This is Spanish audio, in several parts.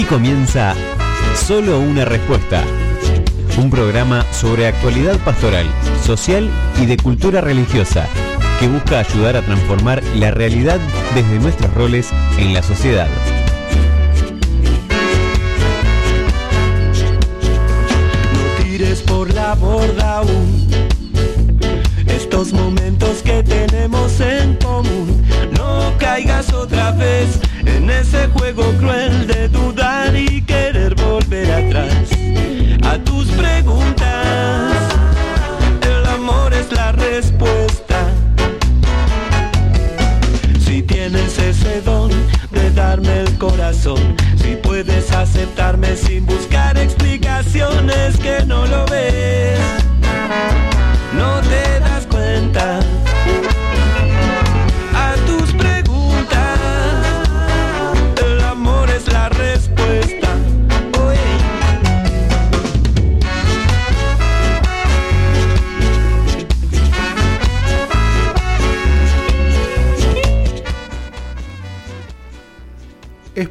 Aquí comienza Solo una respuesta. Un programa sobre actualidad pastoral, social y de cultura religiosa que busca ayudar a transformar la realidad desde nuestros roles en la sociedad. No tires por la borda aún estos momentos que tenemos en común. No caigas otra vez en ese juego cruel de dudar si puedes aceptarme sin buscar explicaciones que no lo ves,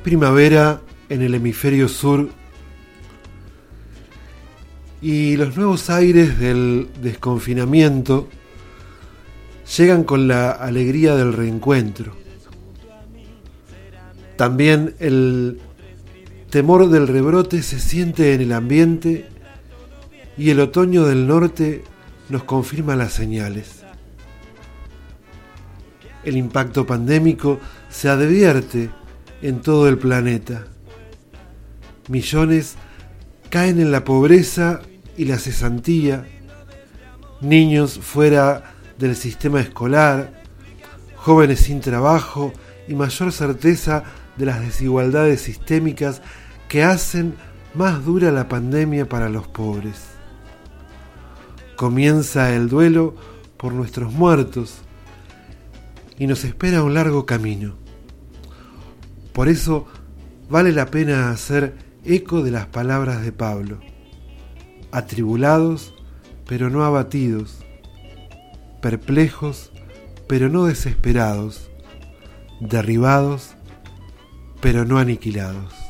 primavera en el hemisferio sur y los nuevos aires del desconfinamiento llegan con la alegría del reencuentro. También el temor del rebrote se siente en el ambiente y el otoño del norte nos confirma las señales. El impacto pandémico se advierte en todo el planeta. Millones caen en la pobreza y la cesantía, niños fuera del sistema escolar, jóvenes sin trabajo y mayor certeza de las desigualdades sistémicas que hacen más dura la pandemia para los pobres. Comienza el duelo por nuestros muertos y nos espera un largo camino. Por eso vale la pena hacer eco de las palabras de Pablo. Atribulados, pero no abatidos. Perplejos, pero no desesperados. Derribados, pero no aniquilados.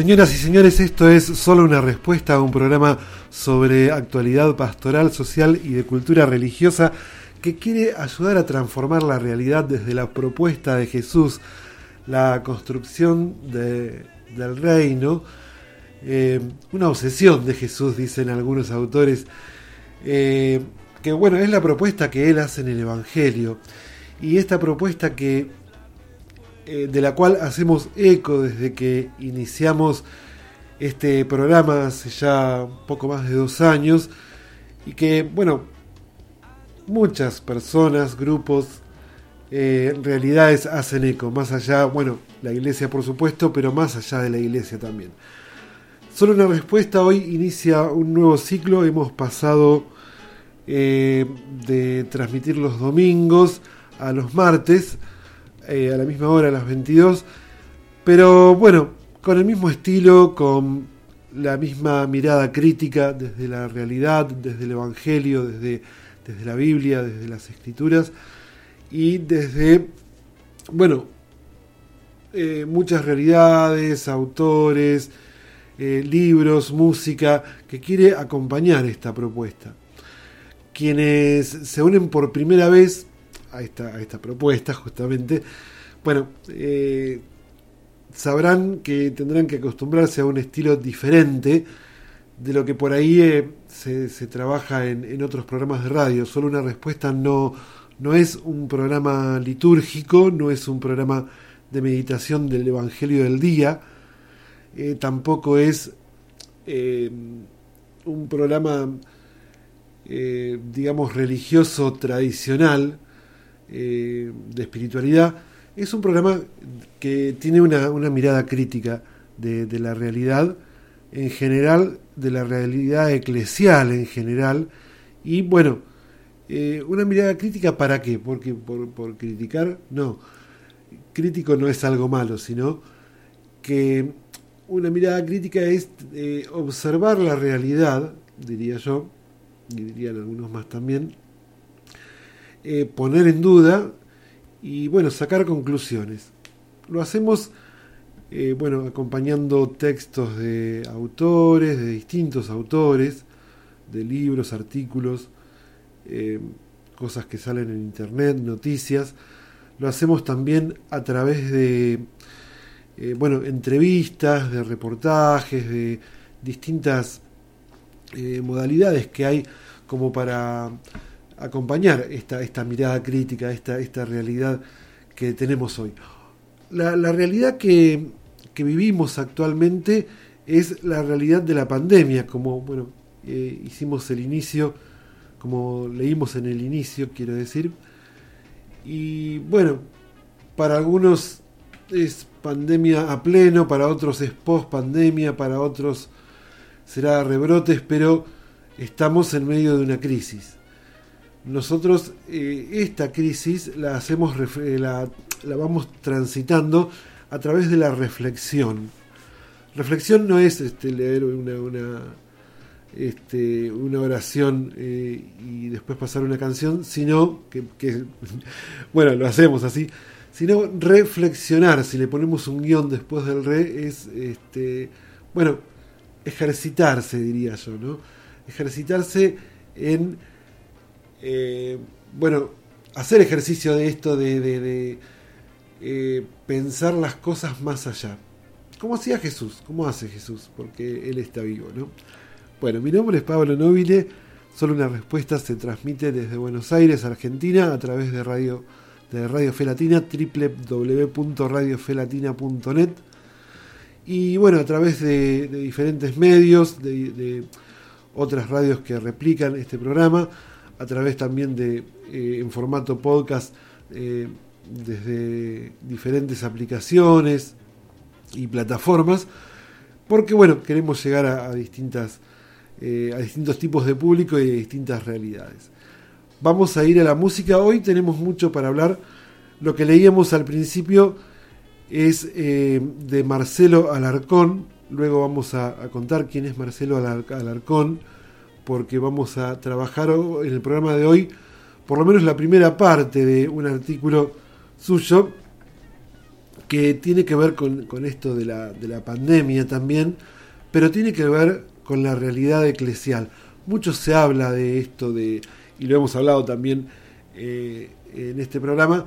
Señoras y señores, esto es solo una respuesta a un programa sobre actualidad pastoral, social y de cultura religiosa que quiere ayudar a transformar la realidad desde la propuesta de Jesús, la construcción de- del reino, eh, una obsesión de Jesús, dicen algunos autores, eh, que bueno, es la propuesta que él hace en el Evangelio. Y esta propuesta que eh, de la cual hacemos eco desde que iniciamos este programa hace ya poco más de dos años y que, bueno, muchas personas, grupos, eh, realidades hacen eco, más allá, bueno, la iglesia por supuesto, pero más allá de la iglesia también. Solo una respuesta, hoy inicia un nuevo ciclo, hemos pasado eh, de transmitir los domingos a los martes, eh, a la misma hora, a las 22. Pero bueno, con el mismo estilo, con la misma mirada crítica desde la realidad, desde el Evangelio, desde, desde la Biblia, desde las Escrituras y desde, bueno, eh, muchas realidades, autores, eh, libros, música, que quiere acompañar esta propuesta. Quienes se unen por primera vez a esta, a esta propuesta, justamente, bueno, eh, sabrán que tendrán que acostumbrarse a un estilo diferente de lo que por ahí eh, se, se trabaja en, en otros programas de radio. Solo una respuesta no, no es un programa litúrgico, no es un programa de meditación del Evangelio del día, eh, tampoco es un programa, digamos, religioso tradicional eh, de espiritualidad. Es un programa que tiene una, una mirada crítica de, la realidad en general, de la realidad eclesial en general, y bueno, eh, una mirada crítica para qué, porque por, por criticar, no, crítico no es algo malo, sino que una mirada crítica es eh, observar la realidad, diría yo, y dirían algunos más también, eh, poner en duda y bueno, sacar conclusiones. Lo hacemos eh, bueno, acompañando textos de autores, de distintos autores, de libros, artículos, cosas que salen en internet, noticias. Lo hacemos también a través de eh, bueno, entrevistas, de reportajes, de distintas eh, modalidades que hay como para acompañar esta, esta mirada crítica, esta, esta realidad que tenemos hoy. La, realidad que, que, vivimos actualmente es la realidad de la pandemia, como bueno, eh, hicimos el inicio, como leímos en el inicio, quiero decir. Y bueno, para algunos es pandemia a pleno, para otros es post pandemia, para otros será rebrotes, pero estamos en medio de una crisis. Nosotros eh, esta crisis la hacemos eh, la, la, vamos transitando a través de la reflexión. Reflexión no es este, leer una, una, este, una oración eh, y después pasar una canción, sino que, que bueno, lo hacemos así, sino reflexionar, si le ponemos un guion después del re, es, este, bueno, ejercitarse, diría yo, ¿no? Ejercitarse en, eh, bueno, hacer ejercicio de esto de, eh, pensar las cosas más allá. ¿Cómo hacía Jesús? ¿Cómo hace Jesús? Porque Él está vivo, ¿no? Bueno, mi nombre es Pablo Nobile, solo una respuesta se transmite desde Buenos Aires, Argentina, a través de Radio de Radio Fe Latina, www.radiofelatina.net. Y bueno, a través de, diferentes medios, de, otras radios que replican este programa, a través también de eh, en formato podcast eh, desde diferentes aplicaciones y plataformas, porque bueno, queremos llegar a, distintas eh, a distintos tipos de público y a distintas realidades. Vamos a ir a la música. Hoy tenemos mucho para hablar. Lo que leíamos al principio es de Marcelo Alarcón. Luego vamos a, contar quién es Marcelo Alarcón, porque vamos a trabajar en el programa de hoy, por lo menos la primera parte de un artículo suyo que tiene que ver con, esto de la, de la pandemia también, pero tiene que ver con la realidad eclesial. Mucho se habla de esto de y lo hemos hablado también eh, en este programa,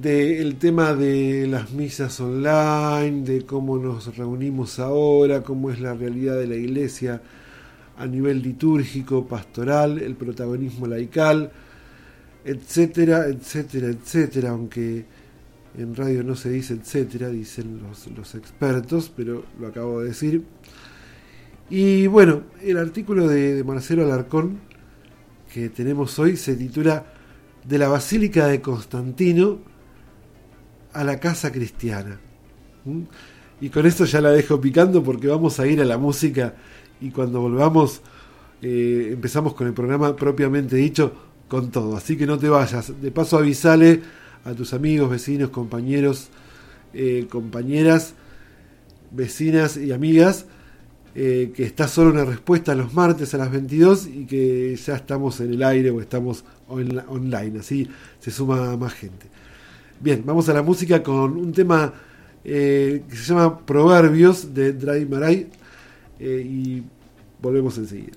del tema de las misas online, de cómo nos reunimos ahora, cómo es la realidad de la iglesia a nivel litúrgico, pastoral, el protagonismo laical, etcétera, etcétera, etcétera, aunque en radio no se dice etcétera, dicen los, los expertos, pero lo acabo de decir. Y bueno, el artículo de, Marcelo Alarcón que tenemos hoy se titula De la Basílica de Constantino a la Casa Cristiana. ¿Mm? Y con esto ya la dejo picando porque vamos a ir a la música y cuando volvamos eh, empezamos con el programa propiamente dicho con todo. Así que no te vayas. De paso avisale a tus amigos, vecinos, compañeros, eh, compañeras, vecinas y amigas eh, que está solo una respuesta los martes a las 22 y que ya estamos en el aire o estamos online, así se suma más gente. Bien, vamos a la música con un tema que se llama Proverbios de Dry Maray eh, y volvemos enseguida.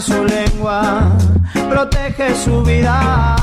Su lengua protege su vida,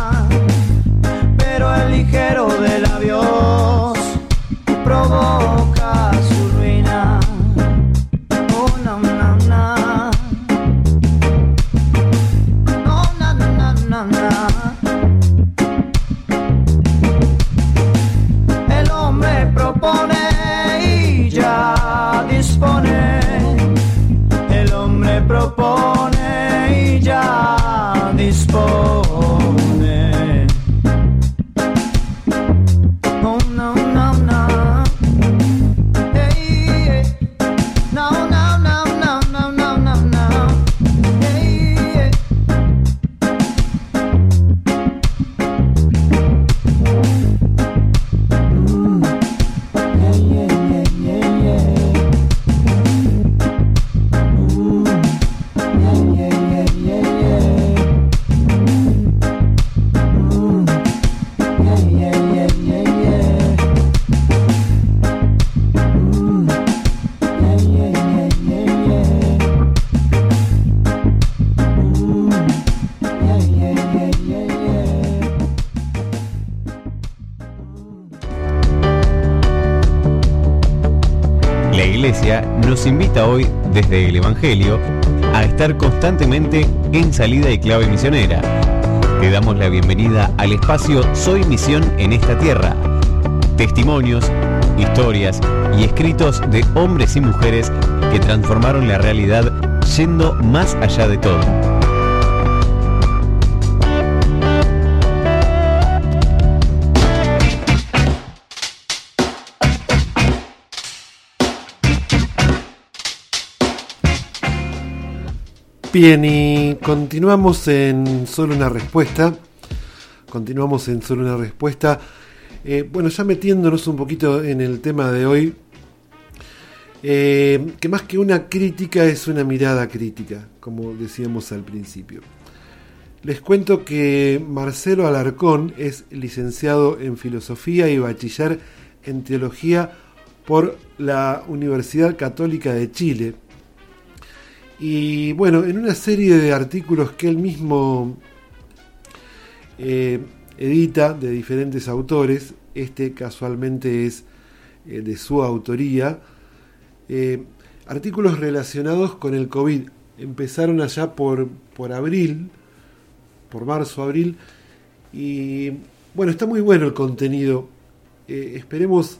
Nos invita hoy, desde el Evangelio, a estar constantemente en salida y clave misionera. Te damos la bienvenida al espacio Soy Misión en esta tierra. Testimonios, historias y escritos de hombres y mujeres que transformaron la realidad yendo más allá de todo. Bien, y continuamos en solo una respuesta. Continuamos en solo una respuesta. Eh, bueno, ya metiéndonos un poquito en el tema de hoy, eh, que más que una crítica es una mirada crítica, como decíamos al principio. Les cuento que Marcelo Alarcón es licenciado en filosofía y bachiller en teología por la Universidad Católica de Chile. Y bueno, en una serie de artículos que él mismo eh, edita de diferentes autores, este casualmente es eh, de su autoría, eh, artículos relacionados con el COVID. Empezaron allá por, por abril, por marzo, abril, y bueno, está muy bueno el contenido. Esperemos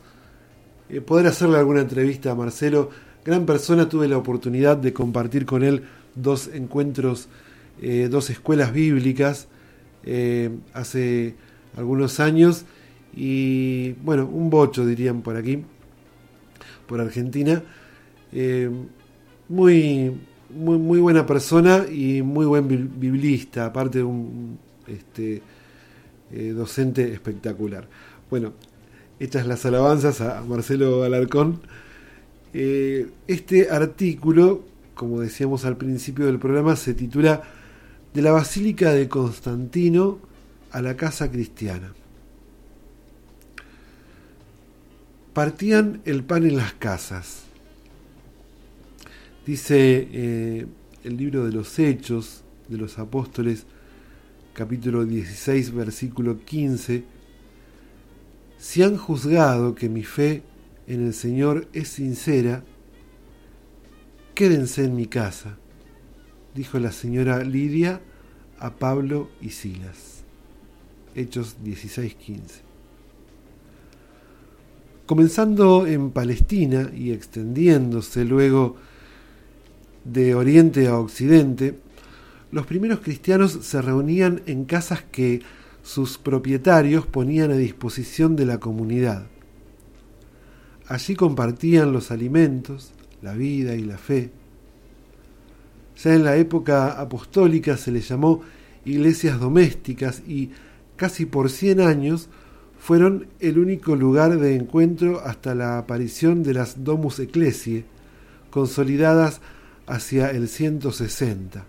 poder hacerle alguna entrevista a Marcelo. Gran persona, tuve la oportunidad de compartir con él dos encuentros, eh, dos escuelas bíblicas eh, hace algunos años y bueno, un bocho dirían por aquí, por Argentina. Eh, muy, muy, muy buena persona y muy buen biblista, aparte de un este, docente espectacular. Bueno, hechas las alabanzas a Marcelo Alarcón. Eh, este artículo, como decíamos al principio del programa, se titula De la Basílica de Constantino a la Casa Cristiana. Partían el pan en las casas. Dice eh, el libro de los Hechos de los Apóstoles, capítulo 16, versículo 15, si han juzgado que mi fe en el Señor es sincera, quédense en mi casa, dijo la señora Lidia a Pablo y Silas. Hechos 16, 15. Comenzando en Palestina y extendiéndose luego de oriente a occidente, los primeros cristianos se reunían en casas que sus propietarios ponían a disposición de la comunidad. Allí compartían los alimentos, la vida y la fe. Ya en la época apostólica se les llamó iglesias domésticas y casi por cien años fueron el único lugar de encuentro hasta la aparición de las Domus Ecclesiae, consolidadas hacia el 160.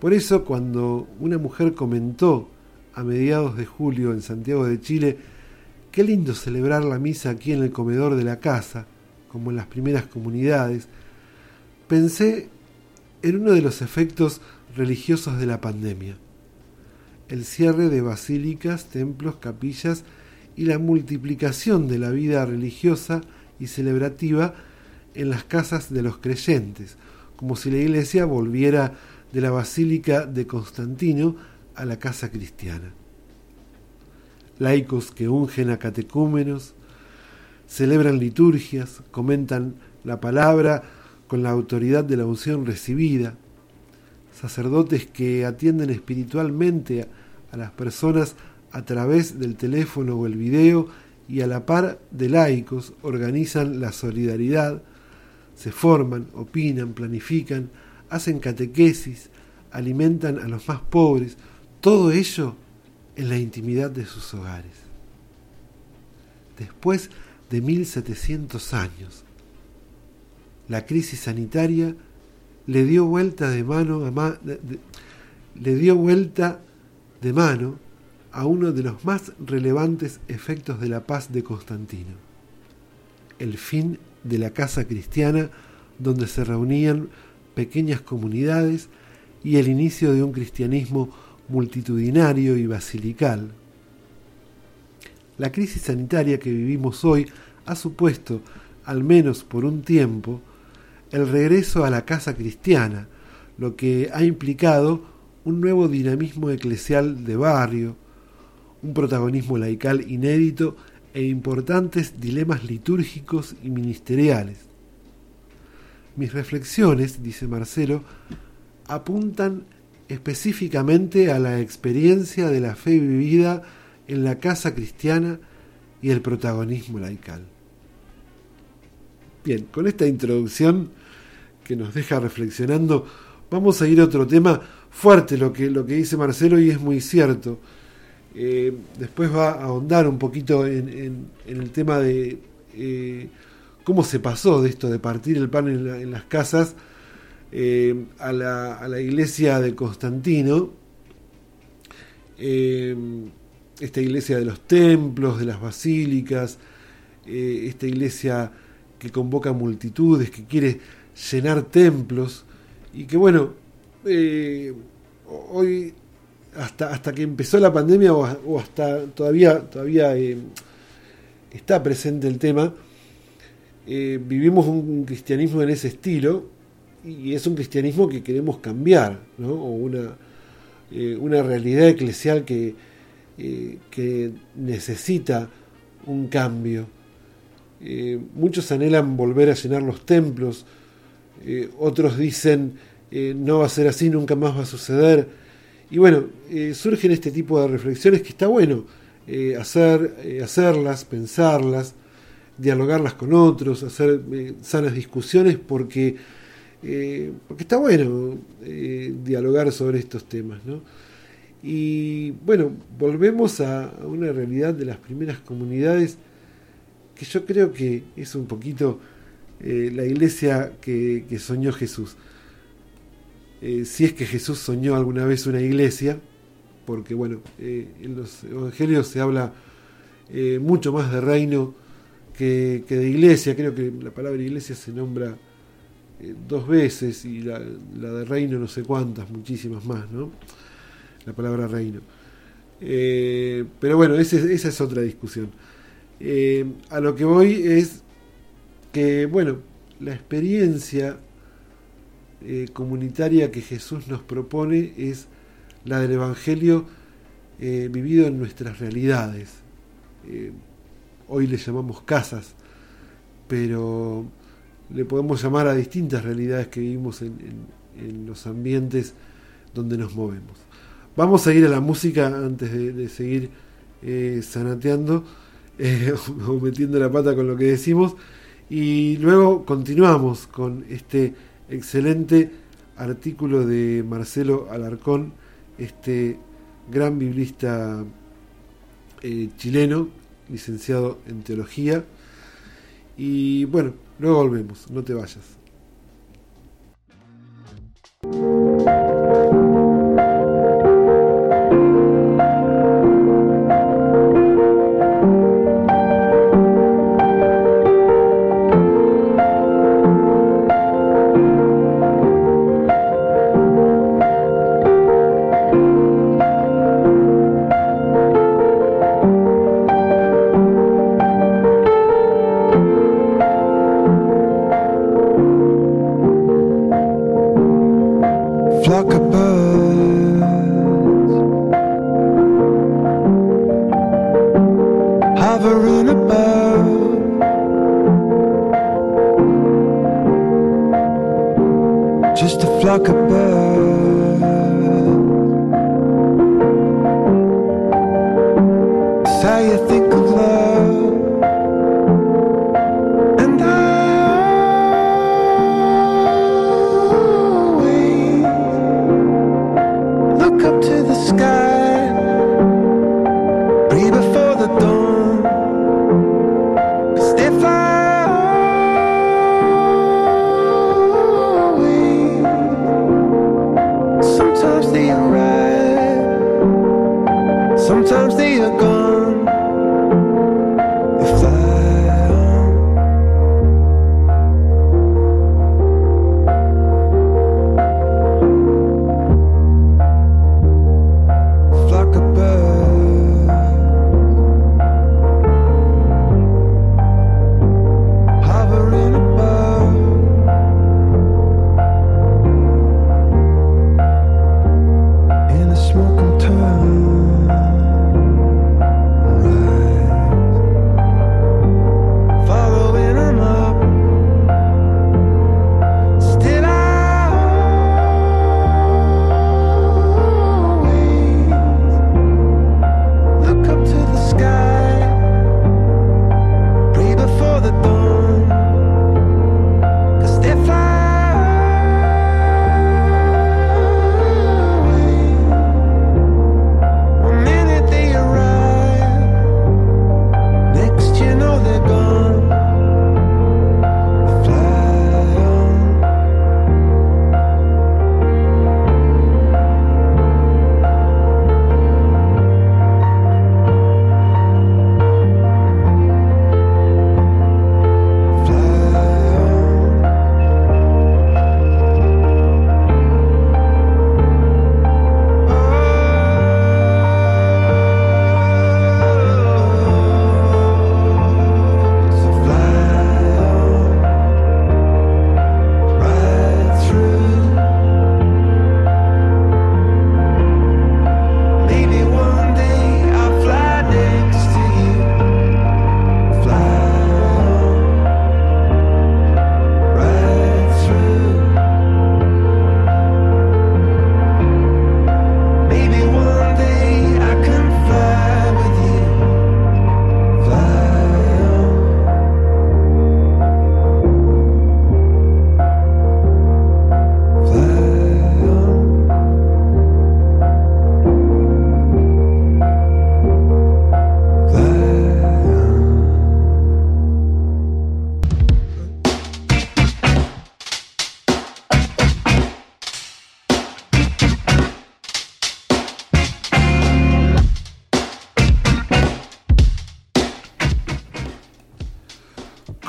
Por eso cuando una mujer comentó a mediados de julio en Santiago de Chile, qué lindo celebrar la misa aquí en el comedor de la casa, como en las primeras comunidades, pensé en uno de los efectos religiosos de la pandemia, el cierre de basílicas, templos, capillas y la multiplicación de la vida religiosa y celebrativa en las casas de los creyentes, como si la iglesia volviera de la Basílica de Constantino a la casa cristiana. Laicos que ungen a catecúmenos, celebran liturgias, comentan la palabra con la autoridad de la unción recibida, sacerdotes que atienden espiritualmente a las personas a través del teléfono o el video y a la par de laicos organizan la solidaridad, se forman, opinan, planifican, hacen catequesis, alimentan a los más pobres, todo ello en la intimidad de sus hogares. Después de 1700 años, la crisis sanitaria le dio vuelta de mano a le dio vuelta de mano a uno de los más relevantes efectos de la paz de Constantino, el fin de la casa cristiana donde se reunían pequeñas comunidades y el inicio de un cristianismo multitudinario y basilical. La crisis sanitaria que vivimos hoy ha supuesto, al menos por un tiempo, el regreso a la casa cristiana, lo que ha implicado un nuevo dinamismo eclesial de barrio, un protagonismo laical inédito e importantes dilemas litúrgicos y ministeriales. Mis reflexiones, dice Marcelo, apuntan específicamente a la experiencia de la fe vivida en la casa cristiana y el protagonismo laical. Bien, con esta introducción que nos deja reflexionando, vamos a ir a otro tema fuerte, lo que, lo que dice Marcelo y es muy cierto. Eh, después va a ahondar un poquito en, el tema de eh, cómo se pasó de esto de partir el pan en, las casas eh, a, la, a, la, iglesia de Constantino, esta iglesia de los templos, de las basílicas, esta iglesia que convoca multitudes, que quiere llenar templos y que bueno, hoy hasta, hasta que empezó la pandemia o, hasta todavía, todavía eh, está presente el tema, eh, vivimos un, cristianismo en ese estilo y es un cristianismo que queremos cambiar, ¿no? o una, eh, una realidad eclesial que, que necesita un cambio. muchos anhelan volver a llenar los templos, otros dicen no va a ser así, nunca más va a suceder y bueno, eh, surgen este tipo de reflexiones que está bueno eh, hacer, eh, hacerlas, pensarlas, dialogarlas con otros, hacer eh, sanas discusiones, porque, eh, porque está bueno eh, dialogar sobre estos temas. ¿no? Y bueno, volvemos a, una realidad de las primeras comunidades que yo creo que es un poquito eh, la iglesia que, soñó Jesús. Si es que Jesús soñó alguna vez una iglesia, porque bueno, en los evangelios se habla mucho más de reino que de iglesia, creo que la palabra iglesia se nombra eh, dos veces y la, de reino no sé cuántas, muchísimas más, ¿no? La palabra reino. Eh, pero bueno, esa es otra discusión. Eh, a lo que voy es que, bueno, la experiencia comunitaria que Jesús nos propone es la del Evangelio vivido en nuestras realidades. Hoy le llamamos casas, pero le podemos llamar a distintas realidades que vivimos en, en- los ambientes donde nos movemos. Vamos a ir a la música antes de, de seguir eh, zanateando eh, o metiendo la pata con lo que decimos y luego continuamos con este excelente artículo de Marcelo Alarcón, este gran biblista eh, chileno, licenciado en teología. Y bueno, luego volvemos, no te vayas. Sometimes they are gone.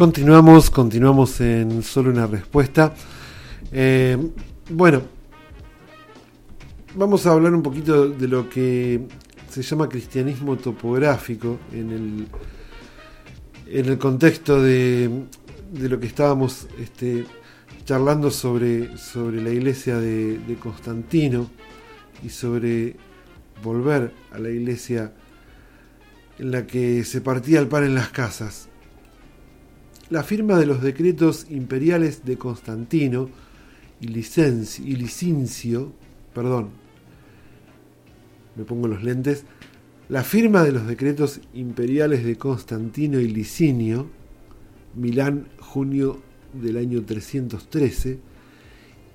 Continuamos, continuamos en solo una respuesta. Eh, bueno, vamos a hablar un poquito de lo que se llama cristianismo topográfico en el, en el contexto de, de lo que estábamos este, charlando sobre, sobre la iglesia de, de Constantino y sobre volver a la iglesia en la que se partía el pan en las casas. La firma de los decretos imperiales de Constantino y, Licincio, perdón, me pongo los lentes, la firma de los decretos imperiales de Constantino y Licinio, Milán, junio del año 313,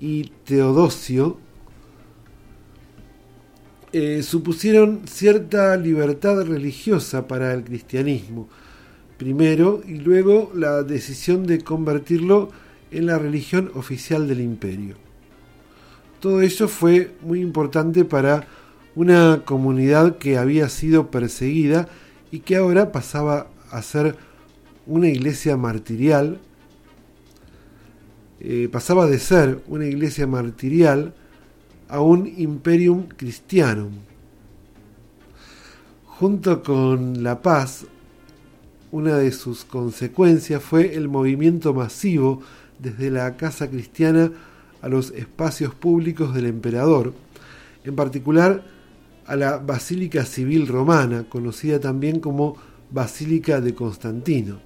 y Teodosio, eh, supusieron cierta libertad religiosa para el cristianismo, primero, y luego la decisión de convertirlo en la religión oficial del imperio. Todo ello fue muy importante para una comunidad que había sido perseguida y que ahora pasaba a ser una iglesia martirial, eh, pasaba de ser una iglesia martirial a un imperium cristianum. Junto con la paz, una de sus consecuencias fue el movimiento masivo desde la casa cristiana a los espacios públicos del emperador, en particular a la Basílica Civil Romana, conocida también como Basílica de Constantino.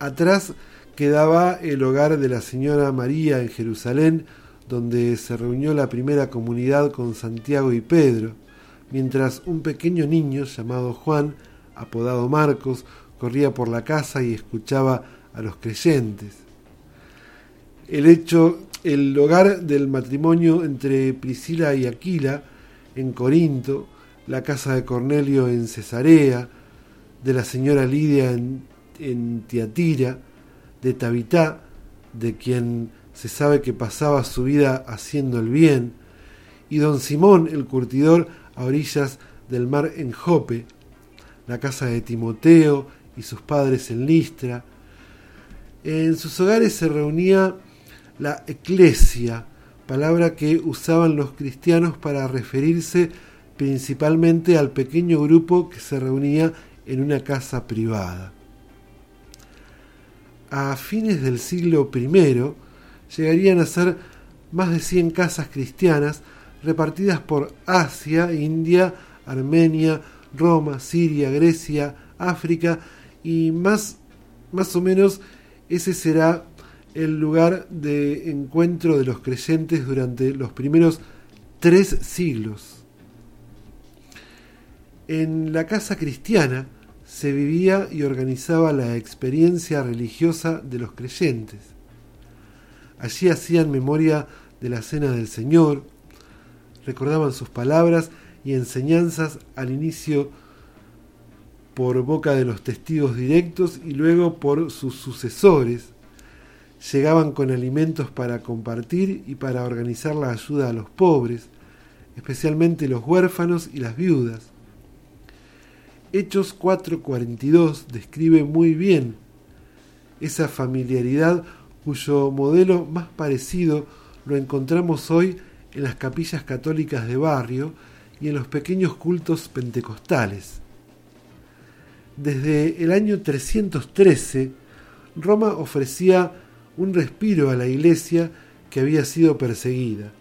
Atrás quedaba el hogar de la Señora María en Jerusalén, donde se reunió la primera comunidad con Santiago y Pedro, mientras un pequeño niño llamado Juan, apodado Marcos, corría por la casa y escuchaba a los creyentes. El hecho, el hogar del matrimonio entre Priscila y Aquila en Corinto, la casa de Cornelio en Cesarea, de la señora Lidia en, en Tiatira, de Tabitá, de quien se sabe que pasaba su vida haciendo el bien, y don Simón el curtidor a orillas del mar en Jope, la casa de Timoteo y sus padres en Listra. En sus hogares se reunía la eclesia, palabra que usaban los cristianos para referirse principalmente al pequeño grupo que se reunía en una casa privada. A fines del siglo I llegarían a ser más de 100 casas cristianas repartidas por Asia, India, Armenia, Roma, Siria, Grecia, África y más, más o menos ese será el lugar de encuentro de los creyentes durante los primeros tres siglos. En la casa cristiana se vivía y organizaba la experiencia religiosa de los creyentes. Allí hacían memoria de la cena del Señor, recordaban sus palabras y enseñanzas al inicio por boca de los testigos directos y luego por sus sucesores. Llegaban con alimentos para compartir y para organizar la ayuda a los pobres, especialmente los huérfanos y las viudas. Hechos 4:42 describe muy bien esa familiaridad cuyo modelo más parecido lo encontramos hoy en las capillas católicas de barrio y en los pequeños cultos pentecostales. Desde el año 313, Roma ofrecía un respiro a la iglesia que había sido perseguida.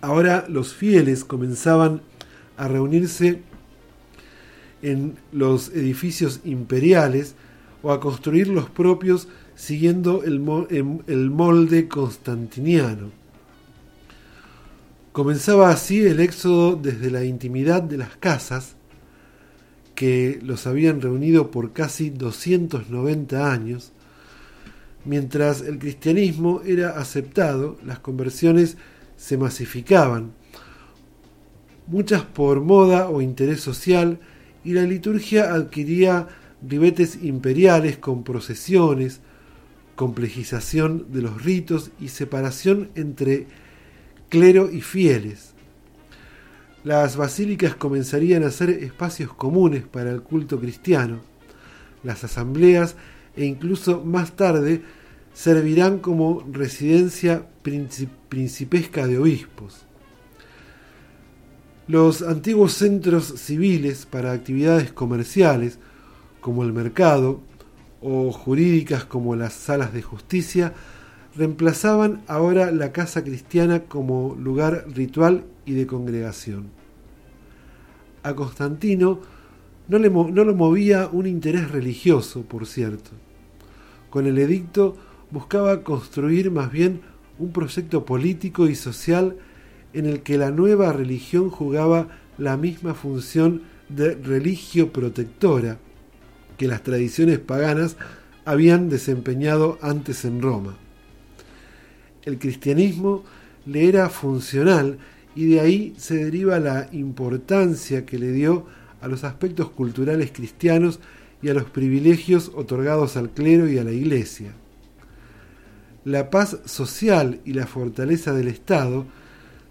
Ahora los fieles comenzaban a reunirse en los edificios imperiales o a construir los propios siguiendo el, molde constantiniano. Comenzaba así el éxodo desde la intimidad de las casas, que los habían reunido por casi 290 años, mientras el cristianismo era aceptado, las conversiones se masificaban, muchas por moda o interés social, y la liturgia adquiría ribetes imperiales con procesiones, complejización de los ritos y separación entre clero y fieles. Las basílicas comenzarían a ser espacios comunes para el culto cristiano. las asambleas e incluso más tarde servirán como residencia principesca de obispos. Los antiguos centros civiles para actividades comerciales, como el mercado, o jurídicas como las salas de justicia, reemplazaban ahora la casa cristiana como lugar ritual y de congregación. A Constantino no, le, lo movía un interés religioso, por cierto. Con el edicto buscaba construir más bien un proyecto político y social en el que la nueva religión jugaba la misma función de religio protectora que las tradiciones paganas habían desempeñado antes en Roma. El cristianismo le era funcional y de ahí se deriva la importancia que le dio a los aspectos culturales cristianos y a los privilegios otorgados al clero y a la iglesia. La paz social y la fortaleza del Estado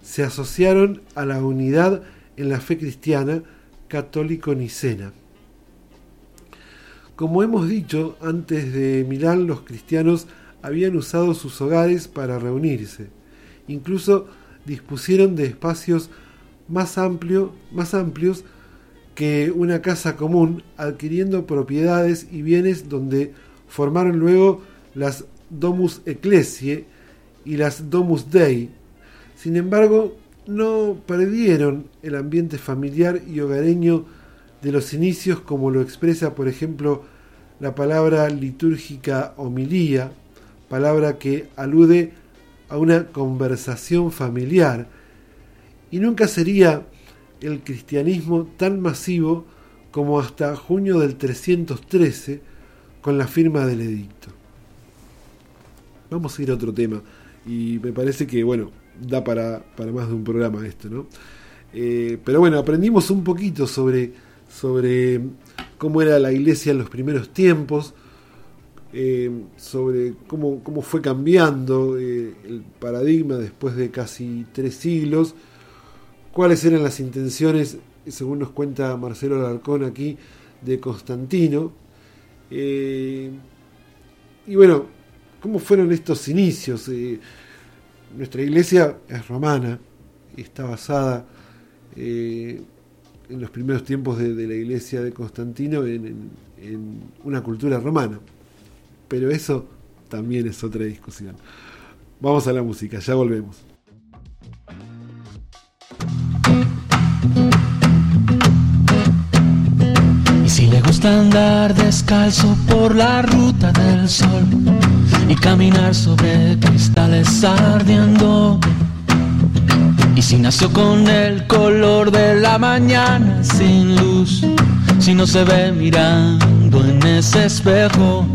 se asociaron a la unidad en la fe cristiana católico-nicena. Como hemos dicho, antes de Milán los cristianos habían usado sus hogares para reunirse. Incluso dispusieron de espacios más, amplio, más amplios que una casa común, adquiriendo propiedades y bienes donde formaron luego las Domus Ecclesiae y las Domus Dei. Sin embargo, no perdieron el ambiente familiar y hogareño de los inicios como lo expresa, por ejemplo, la palabra litúrgica homilía, palabra que alude a una conversación familiar, y nunca sería el cristianismo tan masivo como hasta junio del 313 con la firma del edicto. Vamos a ir a otro tema y me parece que, bueno, da para, para más de un programa esto, ¿no? Eh, pero bueno, aprendimos un poquito sobre, sobre cómo era la iglesia en los primeros tiempos, eh, sobre cómo, cómo, fue cambiando eh, el paradigma después de casi tres siglos, cuáles eran las intenciones, según nos cuenta Marcelo Alarcón aquí, de Constantino. y bueno, cómo fueron estos inicios. nuestra iglesia es romana, está basada en los primeros tiempos de, la iglesia de Constantino en, una cultura romana. Pero eso también es otra discusión. Vamos a la música, ya volvemos. Y si le gusta andar descalzo por la ruta del sol y caminar sobre cristales ardiendo y si nació con el color de la mañana sin luz, si no se ve mirando en ese espejo,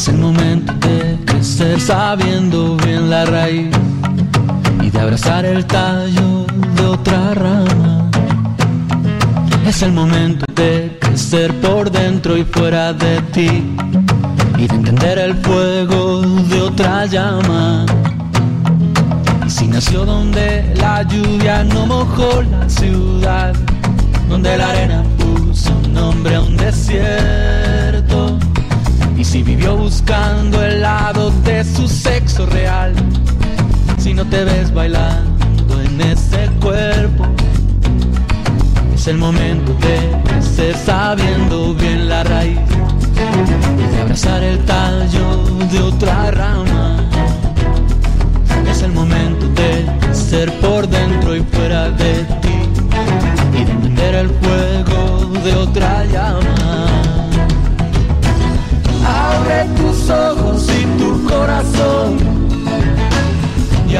es el momento de crecer sabiendo bien la raíz y de abrazar el tallo de otra rama. Es el momento de crecer por dentro y fuera de ti y de entender el fuego de otra llama si nació donde la lluvia no mojó la ciudad, donde la arena puso nombre a un desierto. Y si vivió buscando el lado de su sexo real, si no te ves bailando en ese cuerpo, es el momento de crecer sabiendo bien la raíz y de abrazar el tallo de otra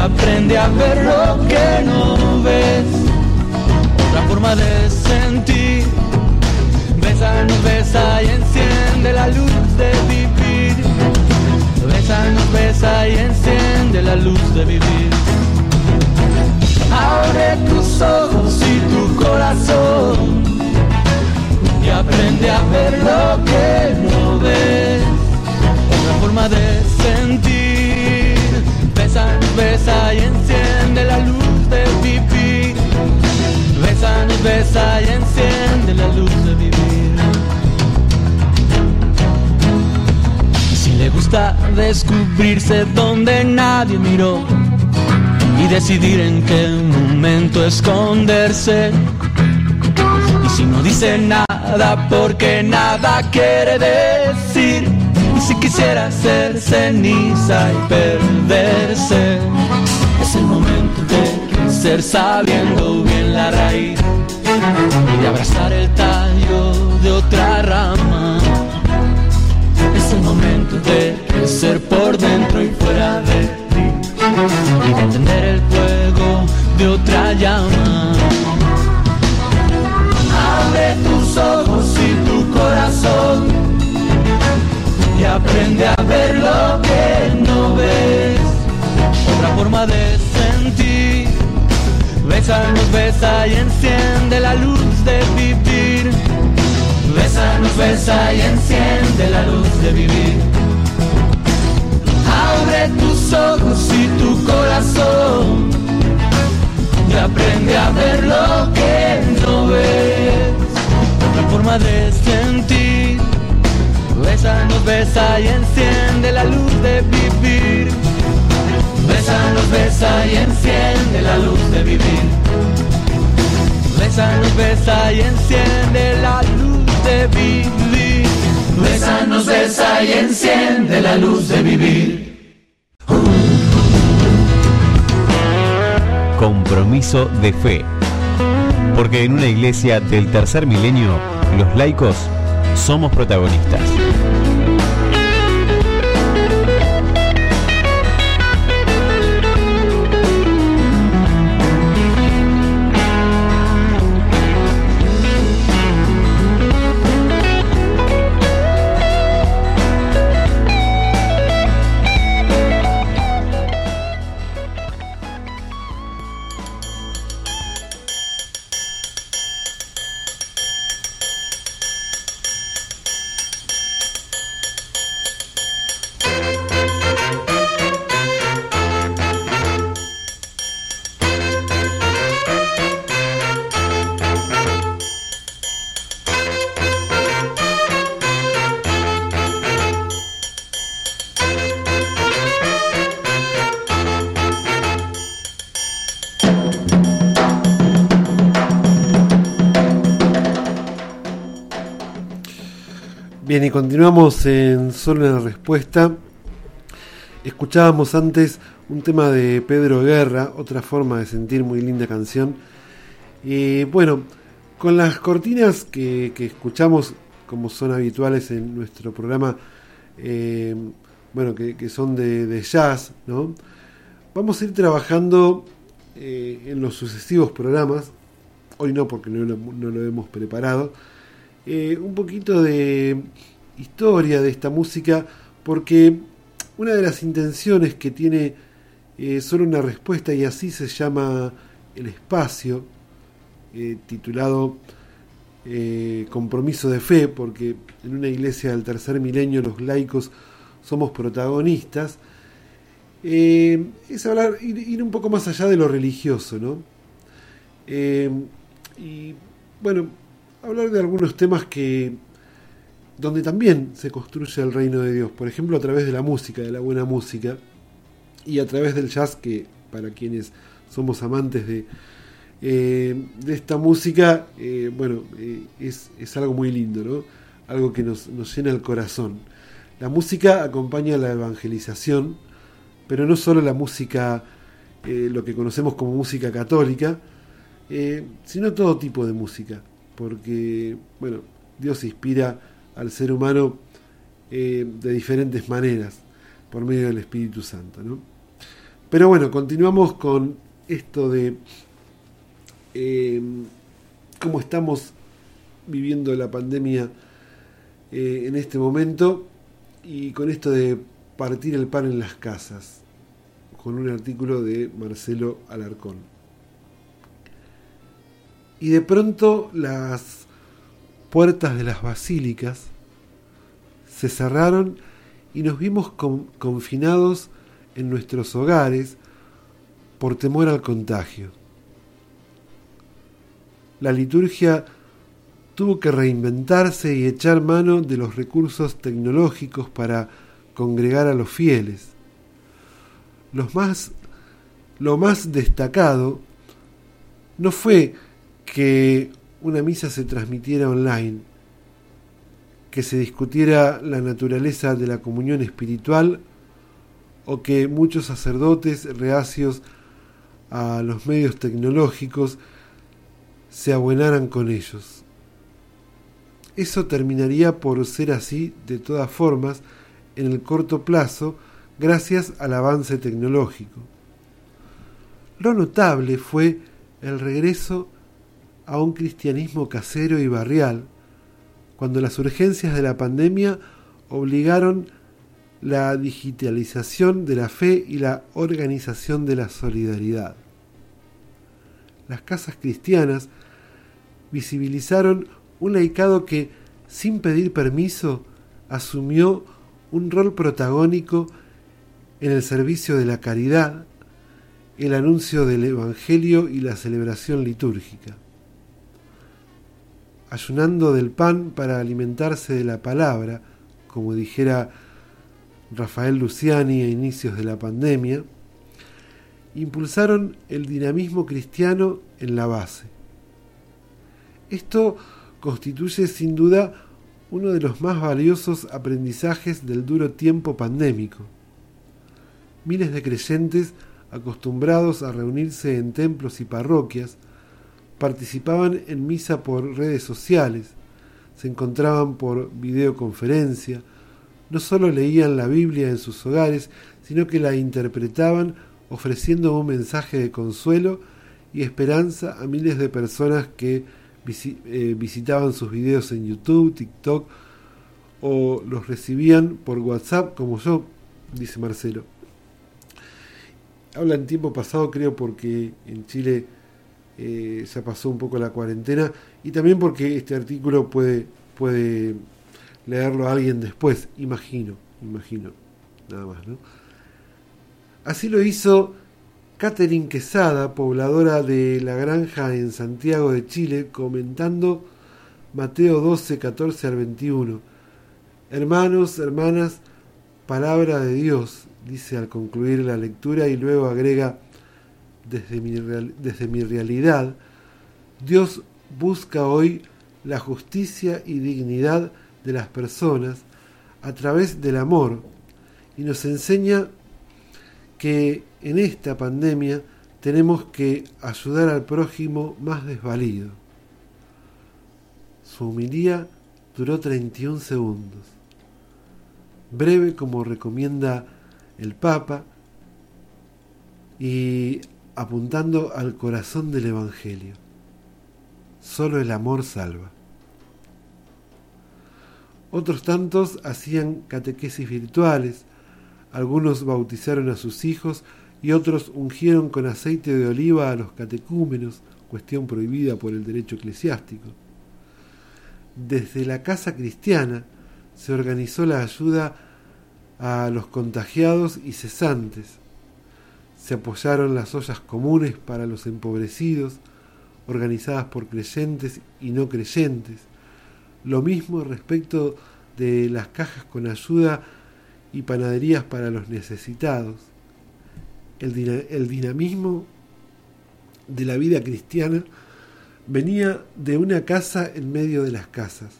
aprende a ver lo que no ves. Otra forma de sentir. Besa, no besa y enciende la luz de vivir nos besa y enciende la luz de vivir. Abre tus ojos y tu corazón y aprende a ver lo que no ves. Otra forma de sentir. Besa, besa y enciende la luz de vivir. Besa, besa y enciende la luz de vivir. Si le gusta descubrirse donde nadie miró y decidir en qué momento esconderse. Y si no dice nada porque nada quiere decir quisiera ser ceniza y perderse, es el momento de crecer sabiendo bien la raíz y de abrazar el tallo de otra rama. Es el momento de crecer por dentro y fuera de ti y de entender el fuego de otra llama. Abre tus ojos y tu corazón y aprende a ver lo que no ves. Otra forma de sentir. Bésanos, besa y enciende la luz de vivir. Bésanos, besa y enciende la luz de vivir. Abre tus ojos y tu corazón y aprende a ver lo que no ves. Otra forma de sentir. Bésanos, besa y enciende la luz de vivir. Bésanos, besa y enciende la luz de vivir. Bésanos, besa y enciende la luz de vivir. Bésanos, besa y enciende la luz de vivir. Compromiso de fe. Porque en una iglesia del tercer milenio, los laicos somos protagonistas. Continuamos en Solo una respuesta. Escuchábamos antes un tema de Pedro Guerra, otra forma de sentir, muy linda canción. Y bueno, con las cortinas que, escuchamos, como son habituales en nuestro programa, eh, bueno, que, son de, jazz, ¿no? Vamos a ir trabajando eh, en los sucesivos programas. Hoy no, porque no lo, no lo hemos preparado eh, un poquito de historia de esta música, porque una de las intenciones que tiene eh, solo una respuesta, y así se llama el espacio, eh, titulado eh, Compromiso de Fe, porque en una iglesia del tercer milenio los laicos somos protagonistas, es hablar, ir, un poco más allá de lo religioso, ¿no? Y bueno, hablar de algunos temas que donde también se construye el reino de Dios, por ejemplo a través de la música, de la buena música, y a través del jazz, que para quienes somos amantes de, eh, esta música, eh, bueno, eh, es, algo muy lindo, ¿no? Algo que nos, nos, llena el corazón. La música acompaña la evangelización, pero no solo la música, lo que conocemos como música católica, sino todo tipo de música porque, bueno, Dios inspira al ser humano eh, de diferentes maneras por medio del Espíritu Santo, ¿no? Pero bueno, continuamos con esto de eh, cómo estamos viviendo la pandemia eh, en este momento y con esto de partir el pan en las casas, con un artículo de Marcelo Alarcón y de pronto las puertas de las basílicas se cerraron y nos vimos con, confinados en nuestros hogares por temor al contagio. La liturgia tuvo que reinventarse y echar mano de los recursos tecnológicos para congregar a los fieles. Más, lo más destacado no fue que una misa se transmitiera online, que se discutiera la naturaleza de la comunión espiritual o que muchos sacerdotes reacios a los medios tecnológicos se abuenaran con ellos. Eso terminaría por ser así de todas formas en el corto plazo gracias al avance tecnológico. Lo notable fue el regreso a un cristianismo casero y barrial, cuando las urgencias de la pandemia obligaron la digitalización de la fe y la organización de la solidaridad. Las casas cristianas visibilizaron un laicado que, sin pedir permiso, asumió un rol protagónico en el servicio de la caridad, el anuncio del Evangelio y la celebración litúrgica. Ayunando del pan para alimentarse de la palabra, como dijera Rafael Luciani a inicios de la pandemia, impulsaron el dinamismo cristiano en la base. Esto constituye sin duda uno de los más valiosos aprendizajes del duro tiempo pandémico. Miles de creyentes acostumbrados a reunirse en templos y parroquias participaban en misa por redes sociales, se encontraban por videoconferencia, no solo leían la Biblia en sus hogares, sino que la interpretaban ofreciendo un mensaje de consuelo y esperanza a miles de personas que eh, visitaban sus videos en YouTube, TikTok o los recibían por WhatsApp como yo, dice Marcelo. Habla en tiempo pasado creo porque en Chile eh, ya pasó un poco la cuarentena y también porque este artículo puede, puede leerlo alguien después, imagino, imagino, nada más, ¿no? Así lo hizo Catherine Quesada, pobladora de La Granja en Santiago de Chile, comentando Mateo 12, 14 al 21. Hermanos, hermanas, palabra de Dios, dice al concluir la lectura y luego agrega, desde mi, desde mi realidad, Dios busca hoy la justicia y dignidad de las personas a través del amor y nos enseña que en esta pandemia tenemos que ayudar al prójimo más desvalido. Su humilía duró 31 segundos, breve como recomienda el Papa y apuntando al corazón del Evangelio. Solo el amor salva. Otros tantos hacían catequesis virtuales, algunos bautizaron a sus hijos y otros ungieron con aceite de oliva a los catecúmenos, cuestión prohibida por el derecho eclesiástico. Desde la casa cristiana se organizó la ayuda a los contagiados y cesantes. Se apoyaron las ollas comunes para los empobrecidos, organizadas por creyentes y no creyentes. Lo mismo respecto de las cajas con ayuda y panaderías para los necesitados. El, dinamismo de la vida cristiana venía de una casa en medio de las casas,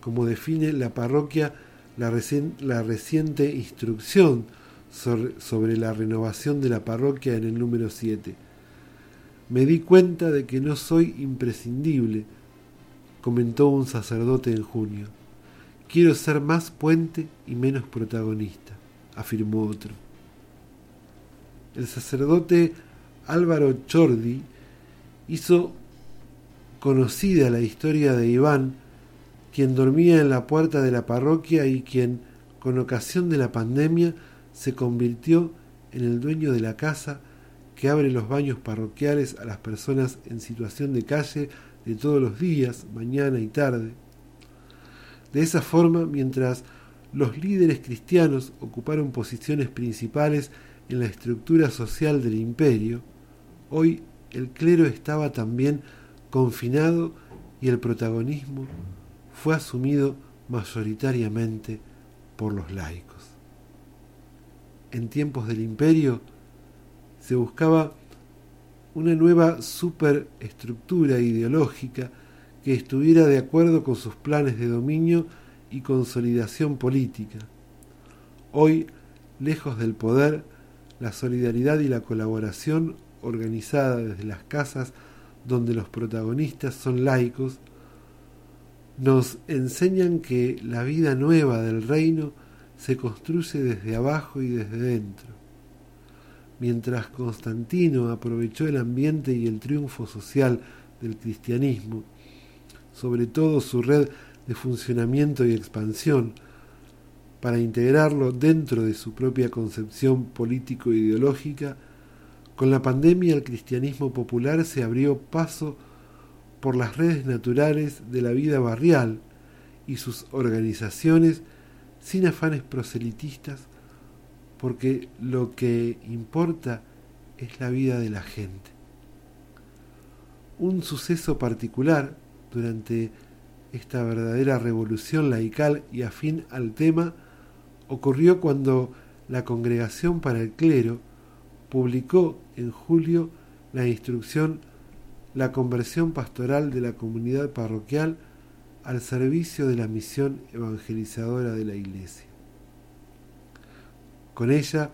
como define la parroquia la, reciente instrucción sobre la renovación de la parroquia en el número 7. Me di cuenta de que no soy imprescindible, comentó un sacerdote en junio. Quiero ser más puente y menos protagonista, afirmó otro. El sacerdote Álvaro Chordi hizo conocida la historia de Iván, quien dormía en la puerta de la parroquia y quien, con ocasión de la pandemia, se convirtió en el dueño de la casa que abre los baños parroquiales a las personas en situación de calle de todos los días, mañana y tarde. De esa forma, mientras los líderes cristianos ocuparon posiciones principales en la estructura social del imperio, hoy el clero estaba también confinado y el protagonismo fue asumido mayoritariamente por los laicos. En tiempos del imperio, se buscaba una nueva superestructura ideológica que estuviera de acuerdo con sus planes de dominio y consolidación política. Hoy, lejos del poder, la solidaridad y la colaboración organizada desde las casas donde los protagonistas son laicos, nos enseñan que la vida nueva del reino se construye desde abajo y desde dentro. Mientras Constantino aprovechó el ambiente y el triunfo social del cristianismo, sobre todo su red de funcionamiento y expansión, para integrarlo dentro de su propia concepción político-ideológica, con la pandemia el cristianismo popular se abrió paso por las redes naturales de la vida barrial y sus organizaciones sin afanes proselitistas, porque lo que importa es la vida de la gente. Un suceso particular durante esta verdadera revolución laical y afín al tema ocurrió cuando la Congregación para el Clero publicó en julio la instrucción La conversión pastoral de la comunidad parroquial al servicio de la misión evangelizadora de la Iglesia. Con ella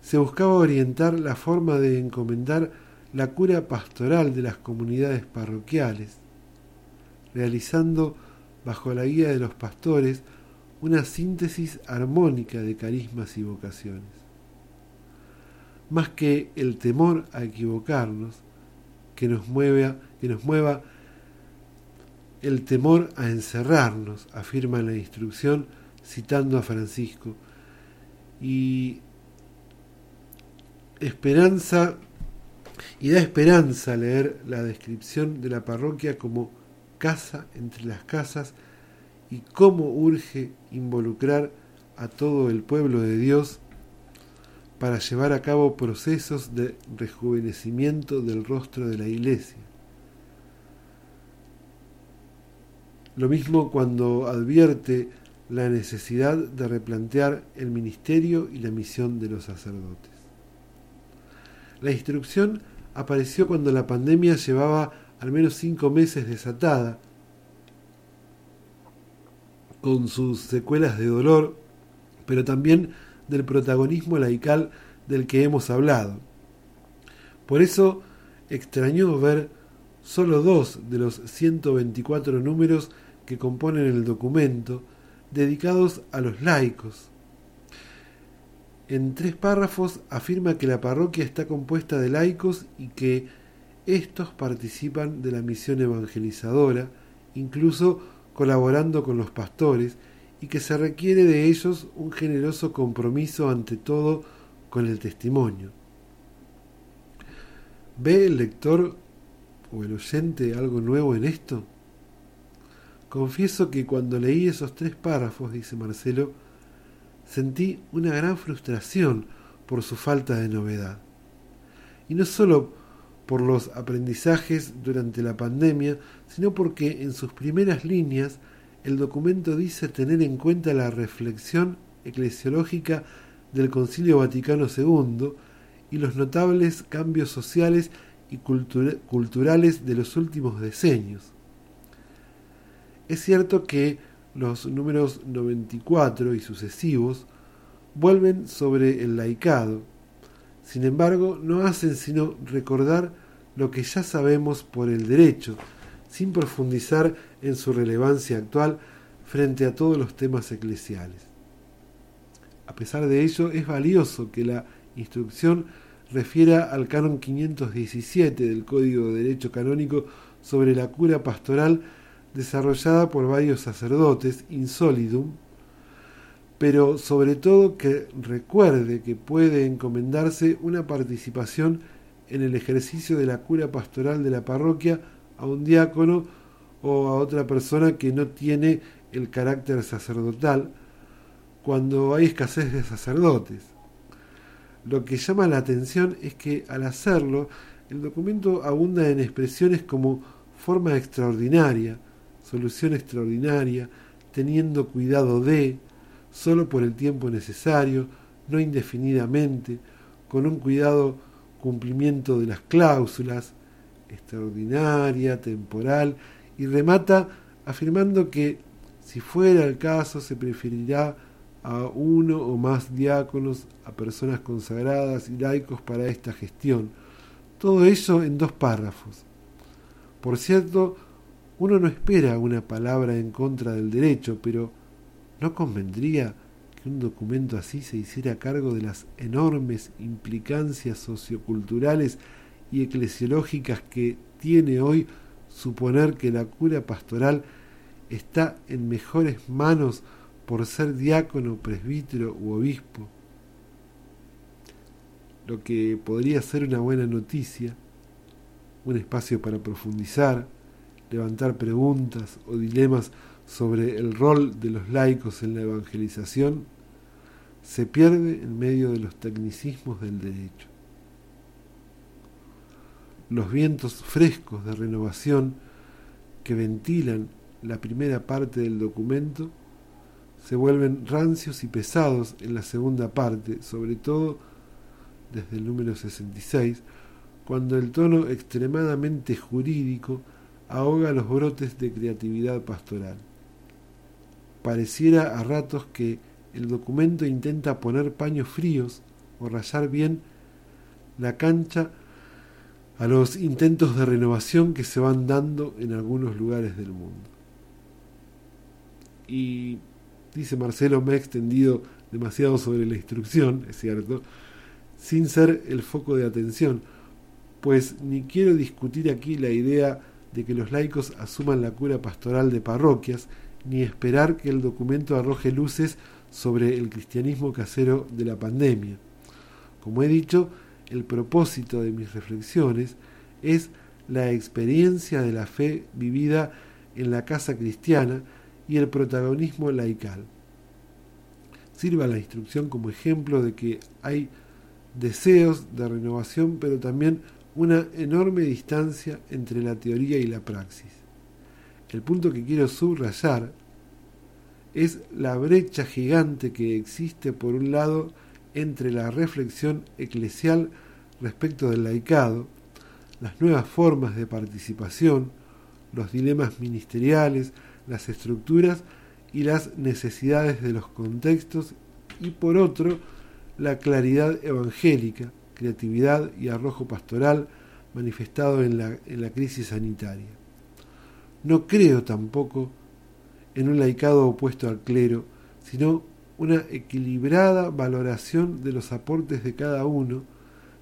se buscaba orientar la forma de encomendar la cura pastoral de las comunidades parroquiales, realizando bajo la guía de los pastores una síntesis armónica de carismas y vocaciones. Más que el temor a equivocarnos, que nos mueva, que nos mueva el temor a encerrarnos, afirma la instrucción citando a Francisco, y esperanza y da esperanza leer la descripción de la parroquia como casa entre las casas y cómo urge involucrar a todo el pueblo de Dios para llevar a cabo procesos de rejuvenecimiento del rostro de la iglesia. Lo mismo cuando advierte la necesidad de replantear el ministerio y la misión de los sacerdotes. La instrucción apareció cuando la pandemia llevaba al menos cinco meses desatada, con sus secuelas de dolor, pero también del protagonismo laical del que hemos hablado. Por eso extrañó ver solo dos de los 124 números que componen el documento dedicados a los laicos. En tres párrafos afirma que la parroquia está compuesta de laicos y que estos participan de la misión evangelizadora, incluso colaborando con los pastores, y que se requiere de ellos un generoso compromiso ante todo con el testimonio. ¿Ve el lector o el oyente algo nuevo en esto? Confieso que cuando leí esos tres párrafos, dice Marcelo, sentí una gran frustración por su falta de novedad. Y no solo por los aprendizajes durante la pandemia, sino porque en sus primeras líneas el documento dice tener en cuenta la reflexión eclesiológica del Concilio Vaticano II y los notables cambios sociales y culturales de los últimos decenios. Es cierto que los números 94 y sucesivos vuelven sobre el laicado, sin embargo no hacen sino recordar lo que ya sabemos por el derecho, sin profundizar en su relevancia actual frente a todos los temas eclesiales. A pesar de ello, es valioso que la instrucción refiera al canon 517 del Código de Derecho Canónico sobre la cura pastoral desarrollada por varios sacerdotes, insolidum, pero sobre todo que recuerde que puede encomendarse una participación en el ejercicio de la cura pastoral de la parroquia a un diácono o a otra persona que no tiene el carácter sacerdotal cuando hay escasez de sacerdotes. Lo que llama la atención es que al hacerlo, el documento abunda en expresiones como forma extraordinaria, solución extraordinaria, teniendo cuidado de, solo por el tiempo necesario, no indefinidamente, con un cuidado cumplimiento de las cláusulas, extraordinaria, temporal, y remata afirmando que si fuera el caso se preferirá a uno o más diáconos, a personas consagradas y laicos para esta gestión. Todo eso en dos párrafos. Por cierto, uno no espera una palabra en contra del derecho, pero ¿no convendría que un documento así se hiciera cargo de las enormes implicancias socioculturales y eclesiológicas que tiene hoy suponer que la cura pastoral está en mejores manos por ser diácono, presbítero u obispo. Lo que podría ser una buena noticia, un espacio para profundizar, levantar preguntas o dilemas sobre el rol de los laicos en la evangelización, se pierde en medio de los tecnicismos del derecho. Los vientos frescos de renovación que ventilan la primera parte del documento se vuelven rancios y pesados en la segunda parte, sobre todo desde el número 66, cuando el tono extremadamente jurídico ahoga los brotes de creatividad pastoral. Pareciera a ratos que el documento intenta poner paños fríos o rayar bien la cancha a los intentos de renovación que se van dando en algunos lugares del mundo. Y dice Marcelo, me he extendido demasiado sobre la instrucción, es cierto, sin ser el foco de atención, pues ni quiero discutir aquí la idea de que los laicos asuman la cura pastoral de parroquias, ni esperar que el documento arroje luces sobre el cristianismo casero de la pandemia. Como he dicho, el propósito de mis reflexiones es la experiencia de la fe vivida en la casa cristiana y el protagonismo laical. Sirva la instrucción como ejemplo de que hay deseos de renovación, pero también una enorme distancia entre la teoría y la praxis. El punto que quiero subrayar es la brecha gigante que existe por un lado entre la reflexión eclesial respecto del laicado, las nuevas formas de participación, los dilemas ministeriales, las estructuras y las necesidades de los contextos y por otro la claridad evangélica, creatividad y arrojo pastoral manifestado en la, en la crisis sanitaria. No creo tampoco en un laicado opuesto al clero, sino una equilibrada valoración de los aportes de cada uno,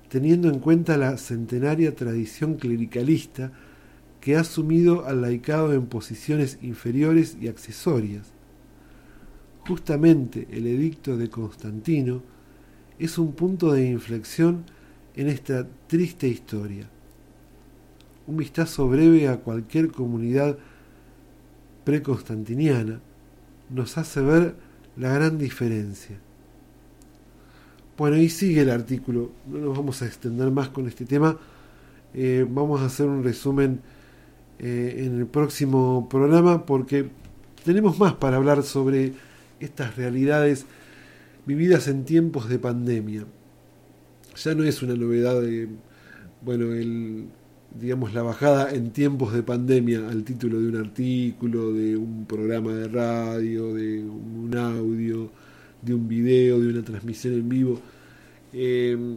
teniendo en cuenta la centenaria tradición clericalista que ha sumido al laicado en posiciones inferiores y accesorias. Justamente el edicto de Constantino es un punto de inflexión en esta triste historia. Un vistazo breve a cualquier comunidad preconstantiniana nos hace ver la gran diferencia. Bueno, y sigue el artículo, no nos vamos a extender más con este tema, eh, vamos a hacer un resumen eh, en el próximo programa porque tenemos más para hablar sobre estas realidades vividas en tiempos de pandemia. Ya no es una novedad de, bueno, el, digamos, la bajada en tiempos de pandemia al título de un artículo, de un programa de radio, de un audio, de un video, de una transmisión en vivo. Eh,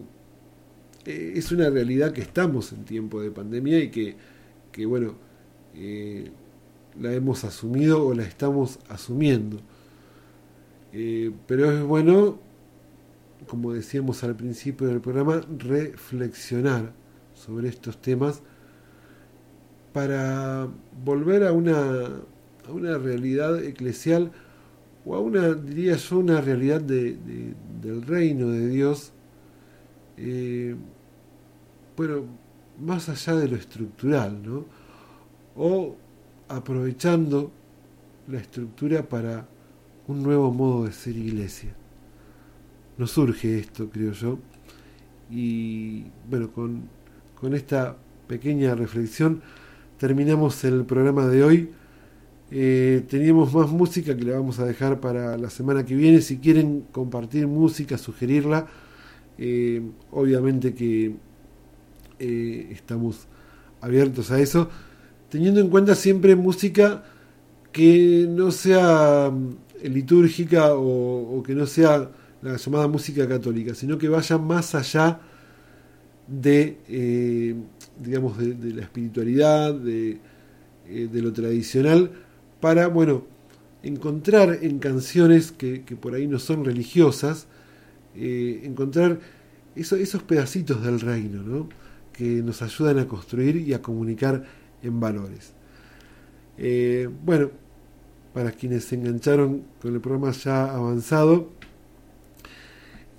es una realidad que estamos en tiempo de pandemia y que, que bueno, eh, la hemos asumido o la estamos asumiendo. Eh, pero es bueno, como decíamos al principio del programa, reflexionar sobre estos temas para volver a una, a una realidad eclesial o a una, diría yo, una realidad de, del reino de Dios, eh, bueno, más allá de lo estructural, ¿no? O aprovechando la estructura para un nuevo modo de ser iglesia. Nos surge esto, creo yo. Y bueno, con, con esta pequeña reflexión terminamos el programa de hoy. Eh, teníamos más música que le vamos a dejar para la semana que viene. Si quieren compartir música, sugerirla, eh, obviamente que eh, estamos abiertos a eso, teniendo en cuenta siempre música que no sea mm, litúrgica o, que no sea la llamada música católica, sino que vaya más allá de, eh, digamos, de, la espiritualidad, de, eh, de, lo tradicional, para, bueno, encontrar en canciones que, por ahí no son religiosas, eh, encontrar eso, esos pedacitos del reino, ¿no? que nos ayudan a construir y a comunicar en valores. Eh, bueno, para quienes se engancharon con el programa ya avanzado,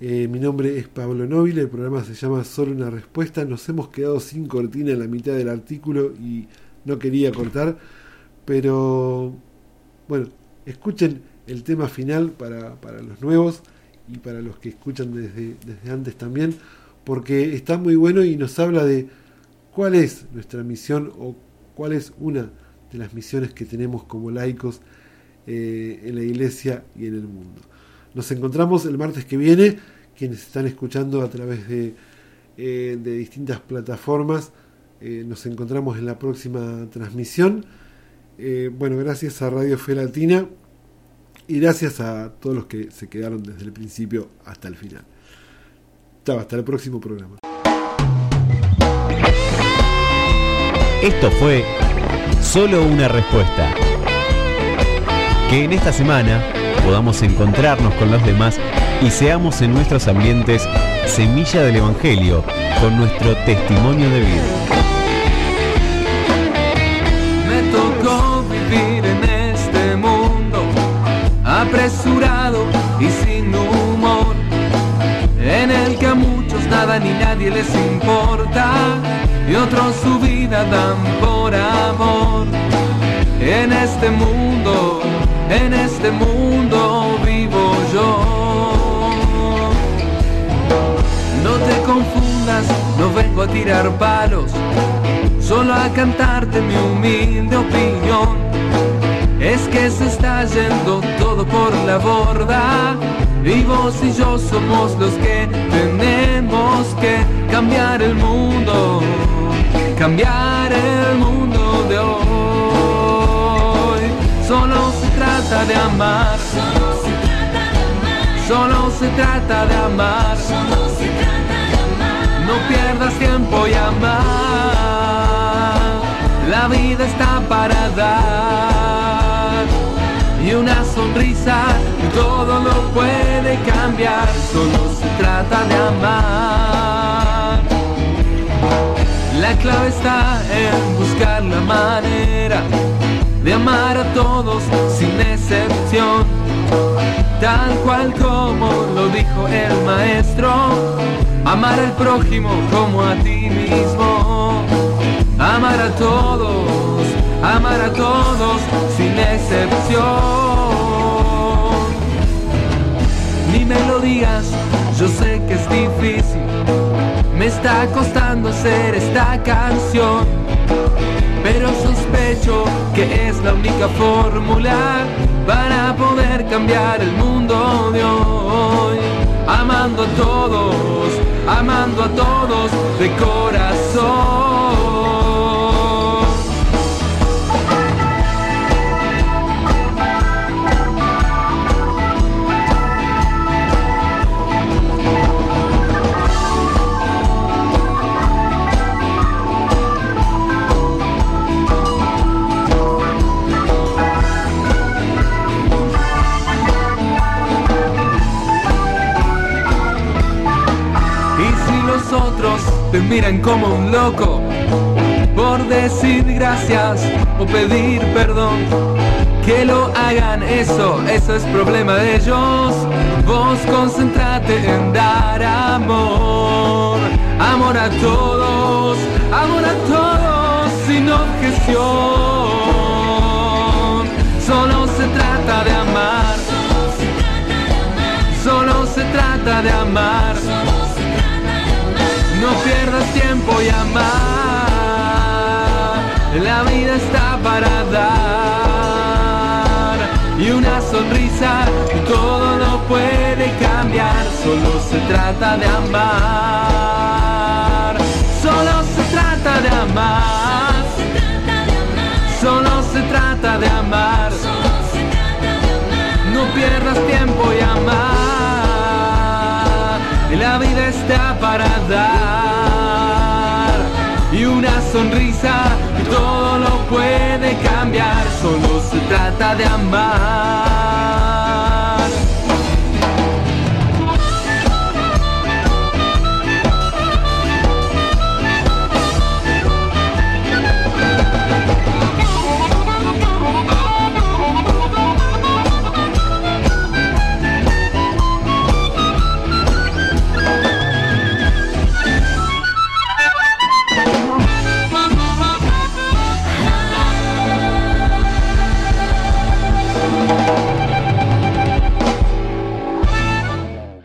eh, mi nombre es Pablo Nóvil, el programa se llama Solo una respuesta. Nos hemos quedado sin cortina en la mitad del artículo y no quería cortar, pero bueno, escuchen el tema final para, para los nuevos y para los que escuchan desde, desde antes también, porque está muy bueno y nos habla de cuál es nuestra misión o cuál es una de las misiones que tenemos como laicos eh, en la iglesia y en el mundo. Nos encontramos el martes que viene, quienes están escuchando a través de, eh, de distintas plataformas, eh, nos encontramos en la próxima transmisión. Bueno, gracias a Radio Fe Latina y gracias a todos los que se quedaron desde el principio hasta el final. Chao, hasta el próximo programa. Esto fue Solo una respuesta. Que en esta semana podamos encontrarnos con los demás y seamos en nuestros ambientes semilla del Evangelio con nuestro testimonio de vida. Me tocó vivir en este mundo apresurado y sin humor, en el muchos nada ni nadie les importa y otros su vida dan por amor. En este mundo, en este mundo vivo yo. No te confundas, no vengo a tirar palos, solo a cantarte mi humilde opinión. Es que se está yendo todo por la borda y vos y yo somos los que tenemos que cambiar el mundo, cambiar el mundo de hoy. Solo se trata de amar, solo se trata de amar. No pierdas tiempo y amar. La vida está para dar. Y una sonrisa todo lo puede cambiar. Solo se trata de amar. La clave está en buscar la manera de amar a todos sin excepción. Tal cual como lo dijo el maestro, amar al prójimo como a ti mismo. Amar a todos, amar a todos sin excepción. Ni me lo digas, yo sé que es difícil. Me está costando hacer esta canción. Pero sospecho que es la única fórmula para poder cambiar el mundo de hoy. Amando a todos, amando a todos de corazón. Miran como un loco por decir gracias o pedir perdón, que lo hagan eso, eso es problema de ellos. Vos concentrate en dar amor, amor a todos, amor a todos sin objeción. Solo se trata de amar, solo se trata de amar. No pierdas tiempo y amar. La vida está para dar. una sonrisa y todo lo puede cambiar. Solo se trata de amar. Solo se trata de amar. Solo se trata de amar. la vida está para dar. Y una sonrisa que todo lo puede cambiar, solo se trata de amar.